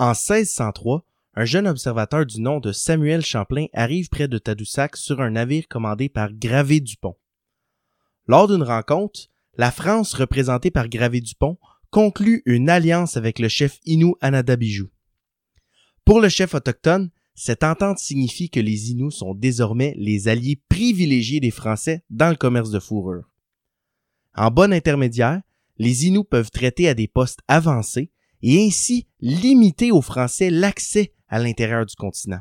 En 1603, un jeune observateur du nom de Samuel Champlain arrive près de Tadoussac sur un navire commandé par Gravé Dupont. Lors d'une rencontre, la France, représentée par Gravé Dupont, conclut une alliance avec le chef Inou Anadabijou. Pour le chef autochtone, cette entente signifie que les Inuits sont désormais les alliés privilégiés des Français dans le commerce de fourrure. En bon intermédiaire, les Inuits peuvent traiter à des postes avancés et ainsi limiter aux Français l'accès à l'intérieur du continent.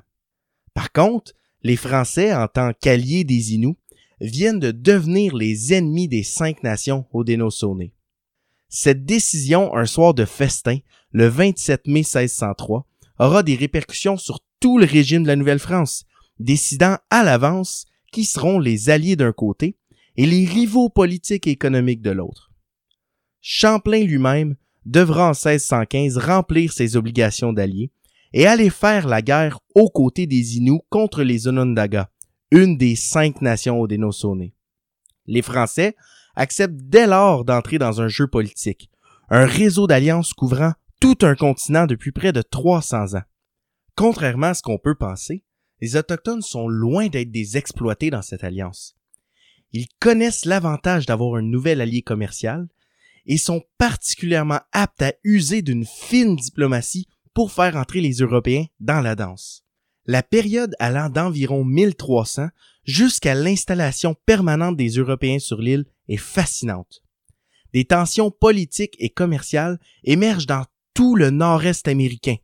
Par contre, les Français, en tant qu'alliés des Inuits, viennent de devenir les ennemis des cinq nations Haudenosaunee. Cette décision, un soir de festin, le 27 mai 1603, aura des répercussions sur tout le régime de la Nouvelle-France, décidant à l'avance qui seront les alliés d'un côté et les rivaux politiques et économiques de l'autre. Champlain lui-même devra en 1615 remplir ses obligations d'alliés et aller faire la guerre aux côtés des Inuits contre les Onondaga, une des cinq nations Haudenosaunee. Les Français acceptent dès lors d'entrer dans un jeu politique, un réseau d'alliances couvrant tout un continent depuis près de 300 ans. Contrairement à ce qu'on peut penser, les Autochtones sont loin d'être des exploités dans cette alliance. Ils connaissent l'avantage d'avoir un nouvel allié commercial et sont particulièrement aptes à user d'une fine diplomatie pour faire entrer les Européens dans la danse. La période allant d'environ 1300 jusqu'à l'installation permanente des Européens sur l'île est fascinante. Des tensions politiques et commerciales émergent dans tout le nord-est américain.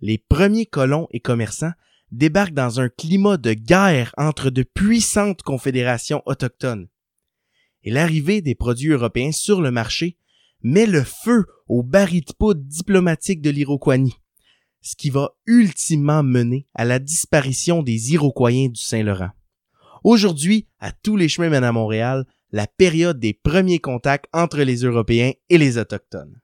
Les premiers colons et commerçants débarquent dans un climat de guerre entre de puissantes confédérations autochtones et l'arrivée des produits européens sur le marché met le feu au baril de poudre diplomatique de l'Iroquois, ce qui va ultimement mener à la disparition des Iroquois du Saint-Laurent. Aujourd'hui, à tous les chemins mènent à Montréal, la période des premiers contacts entre les Européens et les Autochtones.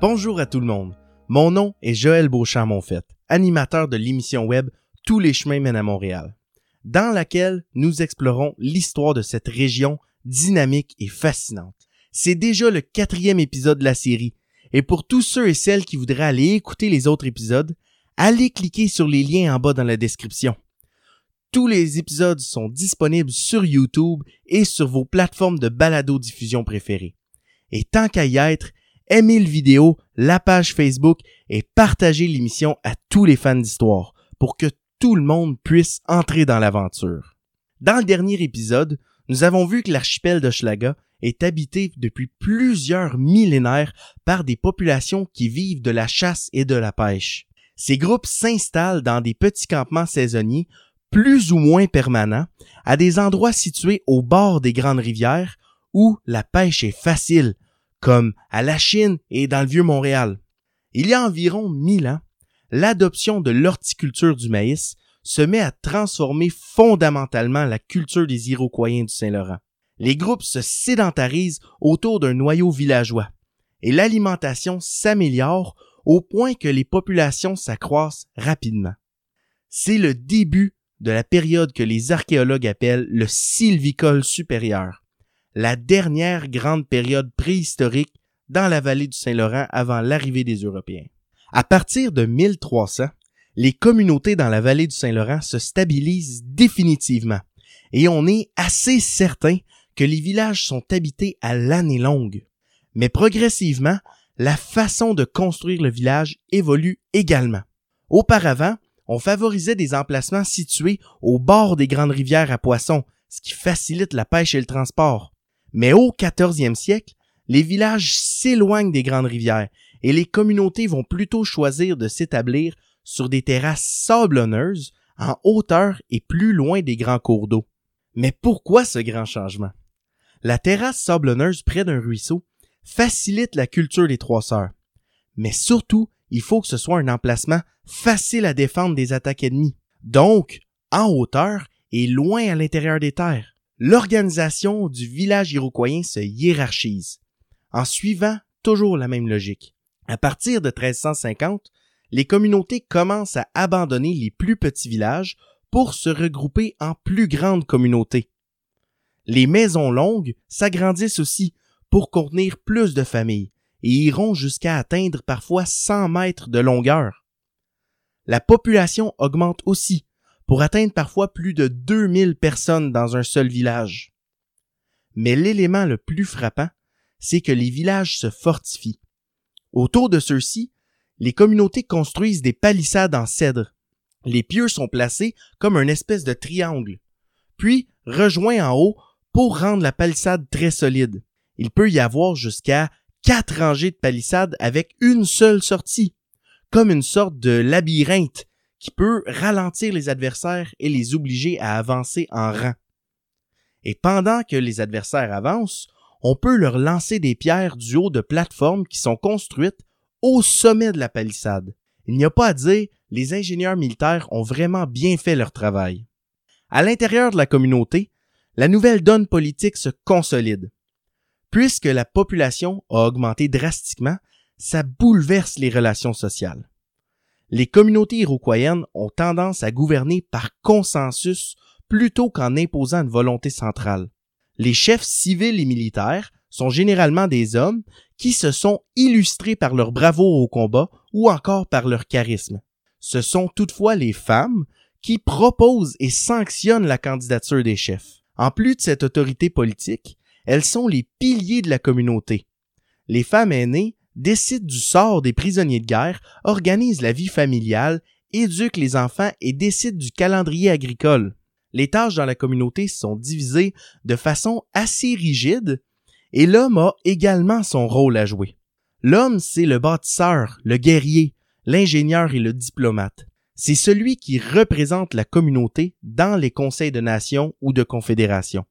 Bonjour à tout le monde. Mon nom est Joël Beauchamp-Monfette, animateur de l'émission web Tous les chemins mènent à Montréal, dans laquelle nous explorons l'histoire de cette région dynamique et fascinante. C'est déjà le quatrième épisode de la série, et pour tous ceux et celles qui voudraient aller écouter les autres épisodes, allez cliquer sur les liens en bas dans la description. Tous les épisodes sont disponibles sur YouTube et sur vos plateformes de balado-diffusion préférées. Et tant qu'à y être, aimez le vidéo, la page Facebook et partagez l'émission à tous les fans d'histoire pour que tout le monde puisse entrer dans l'aventure. Dans le dernier épisode, nous avons vu que l'archipel de Schlaga est habité depuis plusieurs millénaires par des populations qui vivent de la chasse et de la pêche. Ces groupes s'installent dans des petits campements saisonniers plus ou moins permanents à des endroits situés au bord des grandes rivières où la pêche est facile, comme à la Chine et dans le vieux Montréal. Il y a environ mille ans, l'adoption de l'horticulture du maïs se met à transformer fondamentalement la culture des Iroquois du Saint-Laurent. Les groupes se sédentarisent autour d'un noyau villageois et l'alimentation s'améliore au point que les populations s'accroissent rapidement. C'est le début de la période que les archéologues appellent le sylvicole supérieur, la dernière grande période préhistorique dans la vallée du Saint-Laurent avant l'arrivée des Européens. À partir de 1300, les communautés dans la vallée du Saint-Laurent se stabilisent définitivement et on est assez certain que les villages sont habités à l'année longue. Mais progressivement, la façon de construire le village évolue également. Auparavant, on favorisait des emplacements situés au bord des grandes rivières à poissons, ce qui facilite la pêche et le transport. Mais au 14e siècle, les villages s'éloignent des grandes rivières et les communautés vont plutôt choisir de s'établir sur des terrasses sablonneuses en hauteur et plus loin des grands cours d'eau. Mais pourquoi ce grand changement? La terrasse sablonneuse près d'un ruisseau facilite la culture des trois sœurs. Mais surtout, il faut que ce soit un emplacement facile à défendre des attaques ennemies. Donc, en hauteur et loin à l'intérieur des terres l'organisation du village iroquoien se hiérarchise, en suivant toujours la même logique. À partir de 1350, les communautés commencent à abandonner les plus petits villages pour se regrouper en plus grandes communautés. Les maisons longues s'agrandissent aussi pour contenir plus de familles et iront jusqu'à atteindre parfois 100 mètres de longueur. La population augmente aussi pour atteindre parfois plus de 2000 personnes dans un seul village. Mais l'élément le plus frappant, c'est que les villages se fortifient. Autour de ceux-ci, les communautés construisent des palissades en cèdre. Les pieux sont placés comme une espèce de triangle, puis rejoints en haut pour rendre la palissade très solide. Il peut y avoir jusqu'à quatre rangées de palissades avec une seule sortie, comme une sorte de labyrinthe qui peut ralentir les adversaires et les obliger à avancer en rang. Et pendant que les adversaires avancent, on peut leur lancer des pierres du haut de plateformes qui sont construites au sommet de la palissade. Il n'y a pas à dire, les ingénieurs militaires ont vraiment bien fait leur travail. À l'intérieur de la communauté, la nouvelle donne politique se consolide. Puisque la population a augmenté drastiquement, ça bouleverse les relations sociales. Les communautés iroquoiennes ont tendance à gouverner par consensus plutôt qu'en imposant une volonté centrale. Les chefs civils et militaires sont généralement des hommes qui se sont illustrés par leur bravoure au combat ou encore par leur charisme. Ce sont toutefois les femmes qui proposent et sanctionnent la candidature des chefs. En plus de cette autorité politique, elles sont les piliers de la communauté. Les femmes aînées décident du sort des prisonniers de guerre, organisent la vie familiale, éduquent les enfants et décident du calendrier agricole. Les tâches dans la communauté sont divisées de façon assez rigide et l'homme a également son rôle à jouer. L'homme, c'est le bâtisseur, le guerrier, l'ingénieur et le diplomate. C'est celui qui représente la communauté dans les conseils de nation ou de confédération.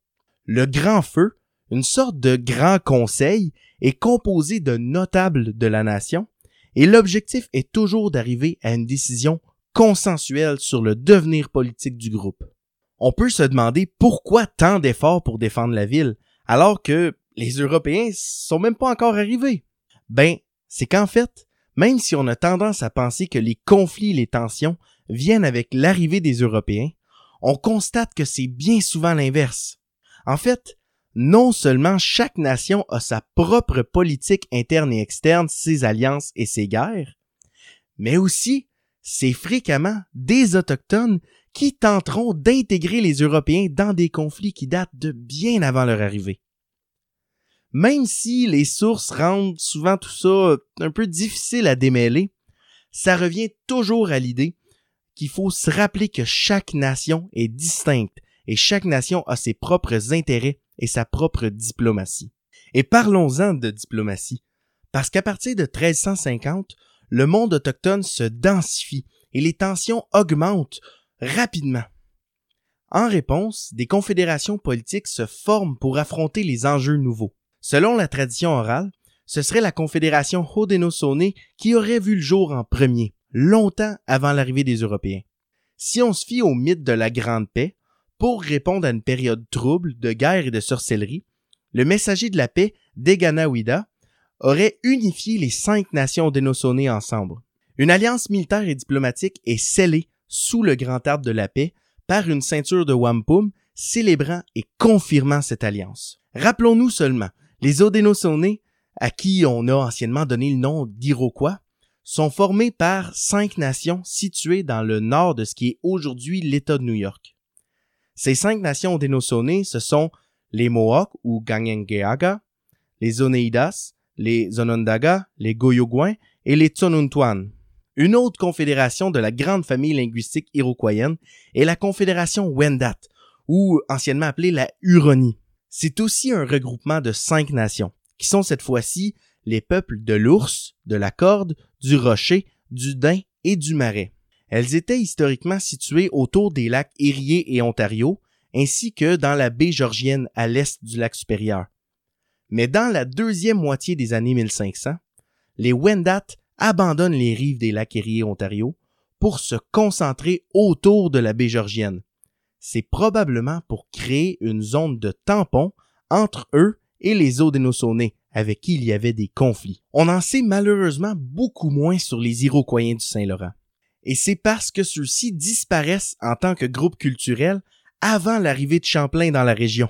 Le grand feu, une sorte de grand conseil, est composé de notables de la nation et l'objectif est toujours d'arriver à une décision consensuelle sur le devenir politique du groupe. On peut se demander pourquoi tant d'efforts pour défendre la ville, alors que les Européens sont même pas encore arrivés. Ben, c'est qu'en fait, même si on a tendance à penser que les conflits et les tensions viennent avec l'arrivée des Européens, on constate que c'est bien souvent l'inverse. En fait, non seulement chaque nation a sa propre politique interne et externe, ses alliances et ses guerres, mais aussi c'est fréquemment des Autochtones qui tenteront d'intégrer les Européens dans des conflits qui datent de bien avant leur arrivée. Même si les sources rendent souvent tout ça un peu difficile à démêler, ça revient toujours à l'idée qu'il faut se rappeler que chaque nation est distincte et chaque nation a ses propres intérêts et sa propre diplomatie. Et parlons-en de diplomatie, parce qu'à partir de 1350, le monde autochtone se densifie et les tensions augmentent rapidement. En réponse, des confédérations politiques se forment pour affronter les enjeux nouveaux. Selon la tradition orale, ce serait la confédération Haudenosaunee qui aurait vu le jour en premier, longtemps avant l'arrivée des Européens. Si on se fie au mythe de la Grande Paix, pour répondre à une période trouble de guerre et de sorcellerie, le messager de la paix, Deganawida, aurait unifié les cinq nations Haudenosaunee ensemble. Une alliance militaire et diplomatique est scellée sous le grand arbre de la paix par une ceinture de wampum célébrant et confirmant cette alliance. Rappelons-nous seulement les Haudenosaunee, à qui on a anciennement donné le nom d'Iroquois, sont formés par cinq nations situées dans le nord de ce qui est aujourd'hui l'État de New York. Ces cinq nations Haudenosaunee, ce sont les Mohawks ou Ganyengeaga, les Oneidas, les Onondaga, les Goyogouins et les Tsonuntuan. Une autre confédération de la grande famille linguistique iroquoienne est la confédération Wendat, ou anciennement appelée la Huronie. C'est aussi un regroupement de cinq nations, qui sont cette fois-ci les peuples de l'ours, de la corde, du rocher, du daim et du marais. Elles étaient historiquement situées autour des lacs Erie et Ontario, ainsi que dans la baie georgienne à l'est du lac supérieur. Mais dans la deuxième moitié des années 1500, les Wendat abandonnent les rives des lacs et Ontario pour se concentrer autour de la baie georgienne, c'est probablement pour créer une zone de tampon entre eux et les Haudenosaunee, avec qui il y avait des conflits. On en sait malheureusement beaucoup moins sur les Iroquois du Saint-Laurent. Et c'est parce que ceux-ci disparaissent en tant que groupe culturel avant l'arrivée de Champlain dans la région.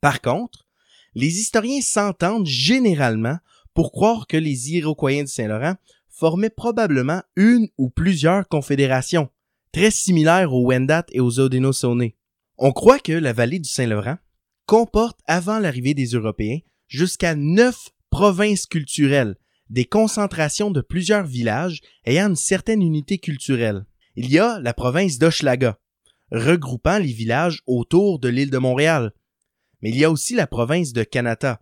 Par contre, les historiens s'entendent généralement pour croire que les Iroquois du Saint-Laurent formaient probablement une ou plusieurs confédérations, très similaires aux Wendat et aux Haudenosaunee. On croit que la vallée du Saint-Laurent comporte, avant l'arrivée des Européens, jusqu'à neuf provinces culturelles, des concentrations de plusieurs villages ayant une certaine unité culturelle. Il y a la province d'Hochelaga, regroupant les villages autour de l'île de Montréal. Mais il y a aussi la province de Kanata,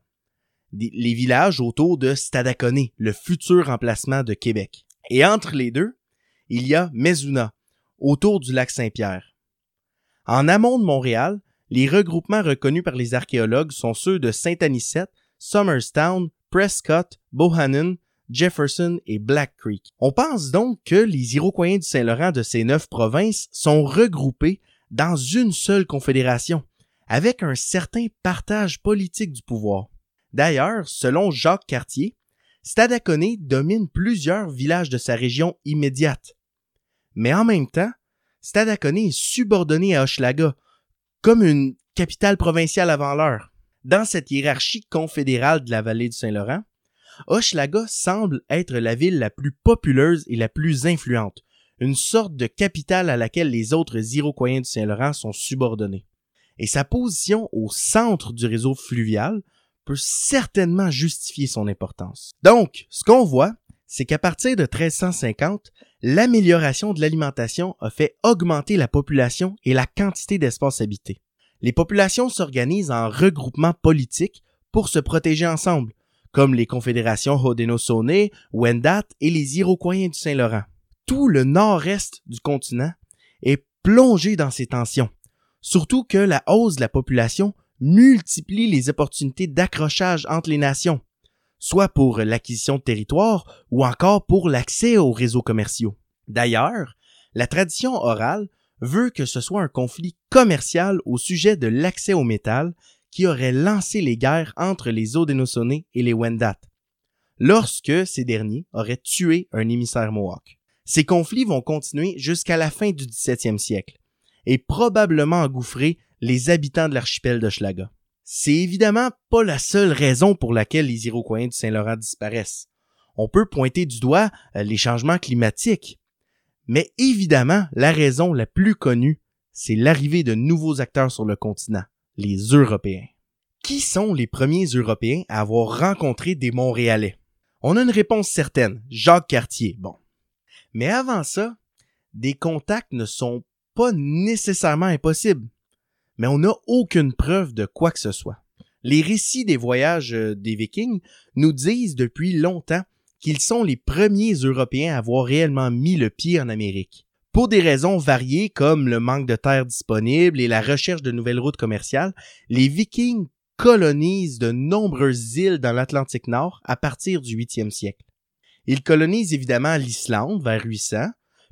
les villages autour de Stadacone, le futur emplacement de Québec. Et entre les deux, il y a Mezuna, autour du lac Saint-Pierre. En amont de Montréal, les regroupements reconnus par les archéologues sont ceux de Saint-Anicette, Somerstown, Prescott, Bohannon, Jefferson et Black Creek. On pense donc que les Iroquois du Saint-Laurent de ces neuf provinces sont regroupés dans une seule confédération, avec un certain partage politique du pouvoir. D'ailleurs, selon Jacques Cartier, Stadacone domine plusieurs villages de sa région immédiate. Mais en même temps, Stadacone est subordonné à Hochelaga, comme une capitale provinciale avant l'heure. Dans cette hiérarchie confédérale de la vallée du Saint-Laurent, Hochelaga semble être la ville la plus populeuse et la plus influente, une sorte de capitale à laquelle les autres Iroquois du Saint-Laurent sont subordonnés. Et sa position au centre du réseau fluvial peut certainement justifier son importance. Donc, ce qu'on voit, c'est qu'à partir de 1350, l'amélioration de l'alimentation a fait augmenter la population et la quantité d'espaces habités. Les populations s'organisent en regroupements politiques pour se protéger ensemble, comme les confédérations Haudenosaunee, Wendat et les Iroquois du Saint-Laurent. Tout le nord-est du continent est plongé dans ces tensions, surtout que la hausse de la population multiplie les opportunités d'accrochage entre les nations, soit pour l'acquisition de territoire ou encore pour l'accès aux réseaux commerciaux. D'ailleurs, la tradition orale veut que ce soit un conflit commercial au sujet de l'accès au métal qui aurait lancé les guerres entre les Haudenosaunee et les Wendat, lorsque ces derniers auraient tué un émissaire Mohawk. Ces conflits vont continuer jusqu'à la fin du 17e siècle et probablement engouffrer les habitants de l'archipel de Schlaga. C'est évidemment pas la seule raison pour laquelle les Iroquois du Saint-Laurent disparaissent. On peut pointer du doigt euh, les changements climatiques. Mais évidemment, la raison la plus connue, c'est l'arrivée de nouveaux acteurs sur le continent, les Européens. Qui sont les premiers Européens à avoir rencontré des Montréalais? On a une réponse certaine, Jacques Cartier, bon. Mais avant ça, des contacts ne sont pas nécessairement impossibles. Mais on n'a aucune preuve de quoi que ce soit. Les récits des voyages euh, des Vikings nous disent depuis longtemps qu'ils sont les premiers Européens à avoir réellement mis le pied en Amérique. Pour des raisons variées comme le manque de terre disponible et la recherche de nouvelles routes commerciales, les Vikings colonisent de nombreuses îles dans l'Atlantique Nord à partir du 8e siècle. Ils colonisent évidemment l'Islande vers 800,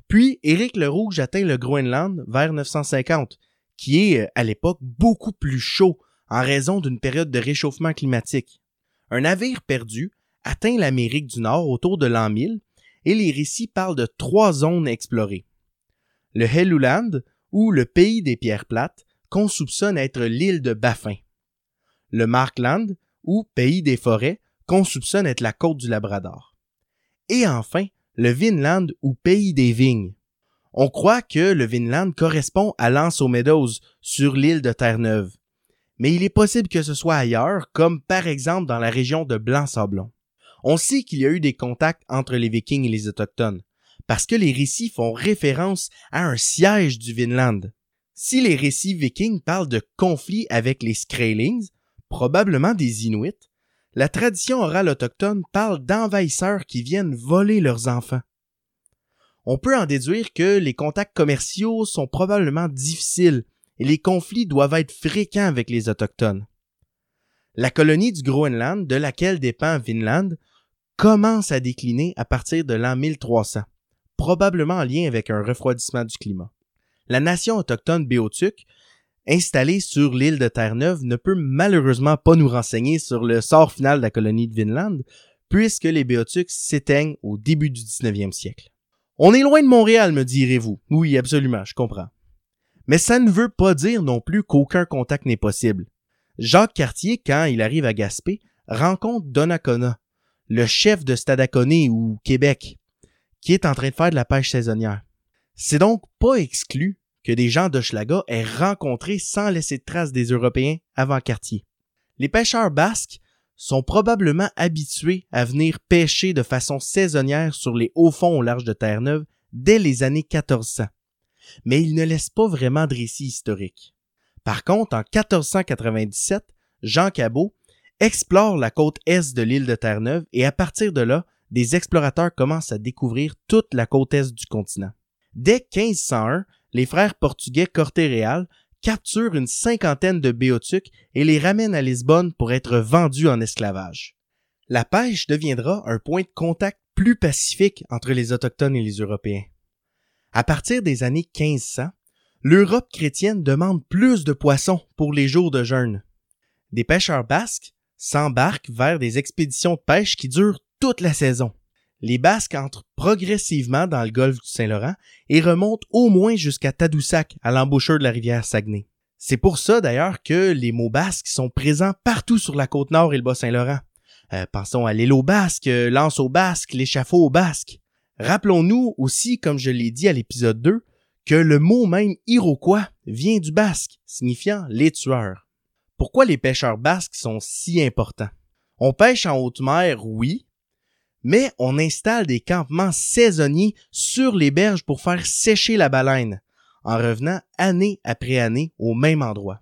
puis Éric le Rouge atteint le Groenland vers 950, qui est euh, à l'époque beaucoup plus chaud en raison d'une période de réchauffement climatique. Un navire perdu atteint l'Amérique du Nord autour de l'an 1000 et les récits parlent de trois zones explorées. Le Helluland, ou le pays des pierres plates, qu'on soupçonne être l'île de Baffin. Le Markland, ou pays des forêts, qu'on soupçonne être la côte du Labrador. Et enfin, le Vinland, ou pays des vignes. On croit que le Vinland correspond à l'Anse Meadows sur l'île de Terre-Neuve. Mais il est possible que ce soit ailleurs, comme par exemple dans la région de Blanc-Sablon. On sait qu'il y a eu des contacts entre les Vikings et les Autochtones, parce que les récits font référence à un siège du Vinland. Si les récits vikings parlent de conflits avec les Skraelings, probablement des Inuits, la tradition orale autochtone parle d'envahisseurs qui viennent voler leurs enfants. On peut en déduire que les contacts commerciaux sont probablement difficiles et les conflits doivent être fréquents avec les Autochtones. La colonie du Groenland, de laquelle dépend Vinland, commence à décliner à partir de l'an 1300, probablement en lien avec un refroidissement du climat. La nation autochtone Béotuk installé sur l'île de Terre-Neuve, ne peut malheureusement pas nous renseigner sur le sort final de la colonie de Vinland, puisque les Béotucs s'éteignent au début du 19e siècle. On est loin de Montréal, me direz-vous. Oui, absolument, je comprends. Mais ça ne veut pas dire non plus qu'aucun contact n'est possible. Jacques Cartier, quand il arrive à Gaspé, rencontre Donnacona, le chef de Stadaconé ou Québec, qui est en train de faire de la pêche saisonnière. C'est donc pas exclu que des gens d'Hochelaga aient rencontré sans laisser de traces des Européens avant Cartier. Les pêcheurs basques sont probablement habitués à venir pêcher de façon saisonnière sur les hauts fonds au large de Terre-Neuve dès les années 1400. Mais ils ne laissent pas vraiment de récit historique. Par contre, en 1497, Jean Cabot explore la côte est de l'île de Terre-Neuve et à partir de là, des explorateurs commencent à découvrir toute la côte est du continent. Dès 1501, les frères portugais Corté-Réal capturent une cinquantaine de béotucs et les ramènent à Lisbonne pour être vendus en esclavage. La pêche deviendra un point de contact plus pacifique entre les Autochtones et les Européens. À partir des années 1500, l'Europe chrétienne demande plus de poissons pour les jours de jeûne. Des pêcheurs basques s'embarquent vers des expéditions de pêche qui durent toute la saison. Les Basques entrent progressivement dans le golfe du Saint-Laurent et remontent au moins jusqu'à Tadoussac, à l'embouchure de la rivière Saguenay. C'est pour ça d'ailleurs que les mots basques sont présents partout sur la côte nord et le Bas-Saint-Laurent. Euh, pensons à l'île aux Basques, l'anse aux Basques, l'échafaud aux Basques. Rappelons-nous aussi, comme je l'ai dit à l'épisode 2, que le mot même Iroquois vient du basque, signifiant les tueurs. Pourquoi les pêcheurs basques sont si importants? On pêche en haute mer, oui, mais on installe des campements saisonniers sur les berges pour faire sécher la baleine, en revenant année après année au même endroit.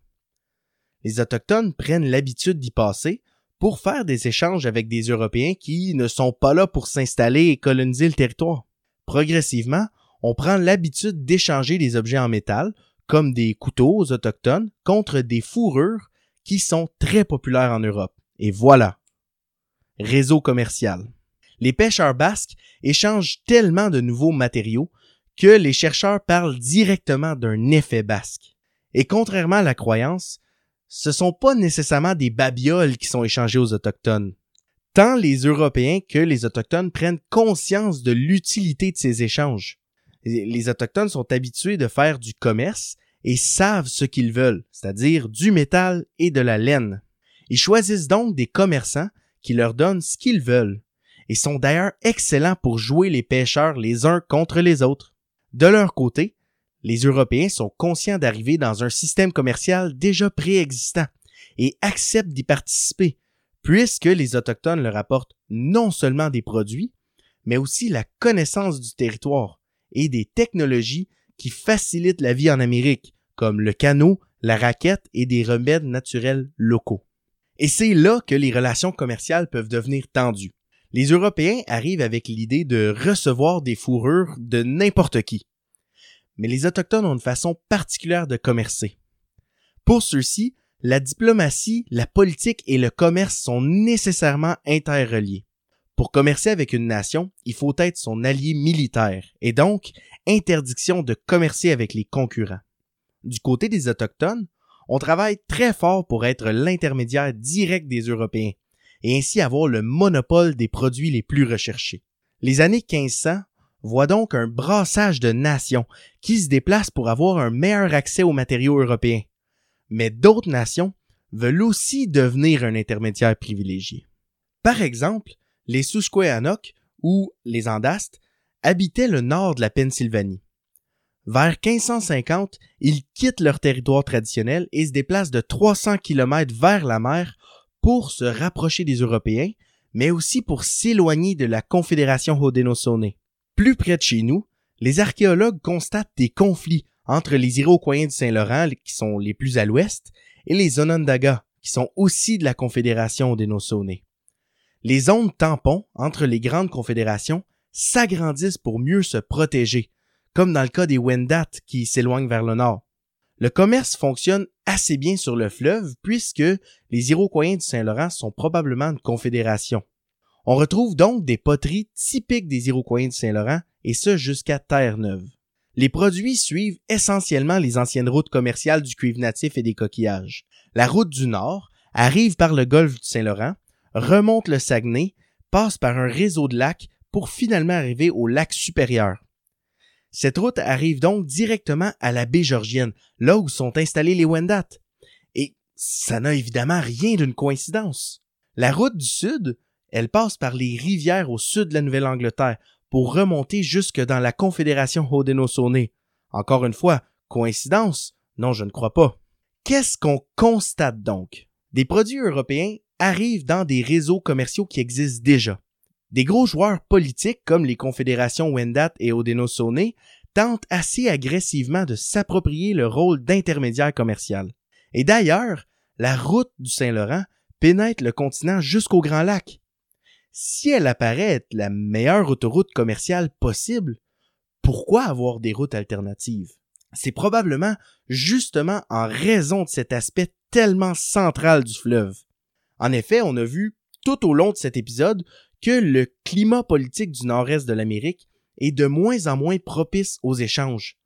Les Autochtones prennent l'habitude d'y passer pour faire des échanges avec des Européens qui ne sont pas là pour s'installer et coloniser le territoire. Progressivement, on prend l'habitude d'échanger des objets en métal, comme des couteaux aux autochtones, contre des fourrures qui sont très populaires en Europe. Et voilà. Réseau commercial. Les pêcheurs basques échangent tellement de nouveaux matériaux que les chercheurs parlent directement d'un effet basque. Et contrairement à la croyance, ce sont pas nécessairement des babioles qui sont échangées aux autochtones. Tant les Européens que les autochtones prennent conscience de l'utilité de ces échanges les Autochtones sont habitués de faire du commerce et savent ce qu'ils veulent, c'est-à-dire du métal et de la laine. Ils choisissent donc des commerçants qui leur donnent ce qu'ils veulent, et sont d'ailleurs excellents pour jouer les pêcheurs les uns contre les autres. De leur côté, les Européens sont conscients d'arriver dans un système commercial déjà préexistant et acceptent d'y participer, puisque les Autochtones leur apportent non seulement des produits, mais aussi la connaissance du territoire, et des technologies qui facilitent la vie en Amérique, comme le canot, la raquette et des remèdes naturels locaux. Et c'est là que les relations commerciales peuvent devenir tendues. Les Européens arrivent avec l'idée de recevoir des fourrures de n'importe qui. Mais les Autochtones ont une façon particulière de commercer. Pour ceux-ci, la diplomatie, la politique et le commerce sont nécessairement interreliés. Pour commercer avec une nation, il faut être son allié militaire et donc interdiction de commercer avec les concurrents. Du côté des Autochtones, on travaille très fort pour être l'intermédiaire direct des Européens et ainsi avoir le monopole des produits les plus recherchés. Les années 1500 voient donc un brassage de nations qui se déplacent pour avoir un meilleur accès aux matériaux européens. Mais d'autres nations veulent aussi devenir un intermédiaire privilégié. Par exemple, les Susquehannock, ou les Andastes, habitaient le nord de la Pennsylvanie. Vers 1550, ils quittent leur territoire traditionnel et se déplacent de 300 km vers la mer pour se rapprocher des Européens, mais aussi pour s'éloigner de la Confédération Haudenosaunee. Plus près de chez nous, les archéologues constatent des conflits entre les Iroquois du Saint-Laurent, qui sont les plus à l'ouest, et les Onondaga, qui sont aussi de la Confédération Haudenosaunee les zones tampons entre les grandes confédérations s'agrandissent pour mieux se protéger, comme dans le cas des Wendat qui s'éloignent vers le nord. Le commerce fonctionne assez bien sur le fleuve puisque les Iroquois du Saint-Laurent sont probablement une confédération. On retrouve donc des poteries typiques des Iroquois du Saint-Laurent et ce jusqu'à Terre-Neuve. Les produits suivent essentiellement les anciennes routes commerciales du cuivre natif et des coquillages. La route du Nord arrive par le golfe du Saint-Laurent, remonte le Saguenay, passe par un réseau de lacs pour finalement arriver au lac supérieur. Cette route arrive donc directement à la baie Georgienne, là où sont installés les Wendat. Et ça n'a évidemment rien d'une coïncidence. La route du Sud, elle passe par les rivières au sud de la Nouvelle-Angleterre pour remonter jusque dans la Confédération Haudenosaunee. Encore une fois, coïncidence? Non, je ne crois pas. Qu'est-ce qu'on constate donc? Des produits européens arrivent dans des réseaux commerciaux qui existent déjà. Des gros joueurs politiques comme les confédérations Wendat et Haudenosaunee tentent assez agressivement de s'approprier le rôle d'intermédiaire commercial. Et d'ailleurs, la route du Saint-Laurent pénètre le continent jusqu'au Grand Lac. Si elle apparaît être la meilleure autoroute commerciale possible, pourquoi avoir des routes alternatives? C'est probablement justement en raison de cet aspect tellement central du fleuve. En effet, on a vu tout au long de cet épisode que le climat politique du nord-est de l'Amérique est de moins en moins propice aux échanges.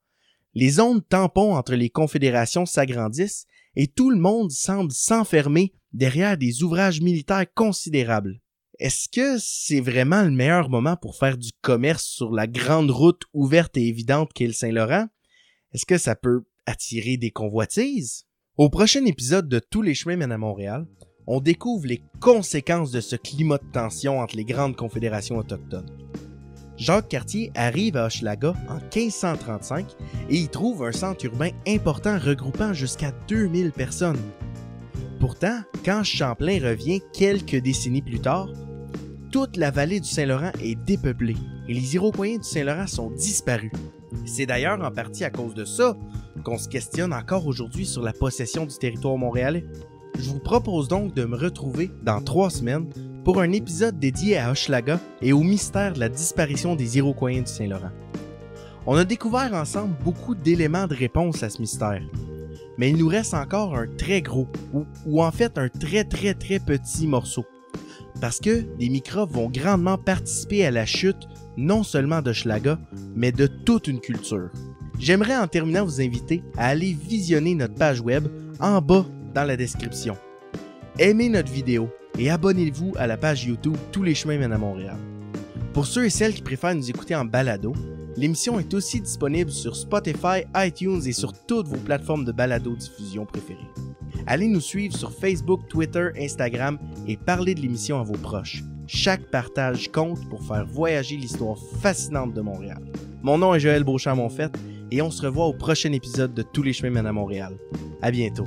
Les zones tampons entre les confédérations s'agrandissent et tout le monde semble s'enfermer derrière des ouvrages militaires considérables. Est-ce que c'est vraiment le meilleur moment pour faire du commerce sur la grande route ouverte et évidente qu'est le Saint-Laurent? Est-ce que ça peut attirer des convoitises? Au prochain épisode de Tous les chemins mènent à Montréal, on découvre les conséquences de ce climat de tension entre les grandes confédérations autochtones. Jacques Cartier arrive à Hochelaga en 1535 et y trouve un centre urbain important regroupant jusqu'à 2000 personnes. Pourtant, quand Champlain revient quelques décennies plus tard, toute la vallée du Saint-Laurent est dépeuplée et les Iroquois du Saint-Laurent sont disparus. C'est d'ailleurs en partie à cause de ça qu'on se questionne encore aujourd'hui sur la possession du territoire montréalais. Je vous propose donc de me retrouver dans trois semaines pour un épisode dédié à Hochelaga et au mystère de la disparition des Iroquois du Saint-Laurent. On a découvert ensemble beaucoup d'éléments de réponse à ce mystère, mais il nous reste encore un très gros, ou, en fait un très très très petit morceau. Parce que des microbes vont grandement participer à la chute non seulement d'Hochelaga, mais de toute une culture. J'aimerais en terminant vous inviter à aller visionner notre page web en bas dans la description. Aimez notre vidéo et abonnez-vous à la page YouTube Tous les chemins mènent à Montréal. Pour ceux et celles qui préfèrent nous écouter en balado, l'émission est aussi disponible sur Spotify, iTunes et sur toutes vos plateformes de balado-diffusion préférées. Allez nous suivre sur Facebook, Twitter, Instagram et parlez de l'émission à vos proches. Chaque partage compte pour faire voyager l'histoire fascinante de Montréal. Mon nom est Joël Beauchamp-Monfette et on se revoit au prochain épisode de Tous les chemins mènent à Montréal. À bientôt.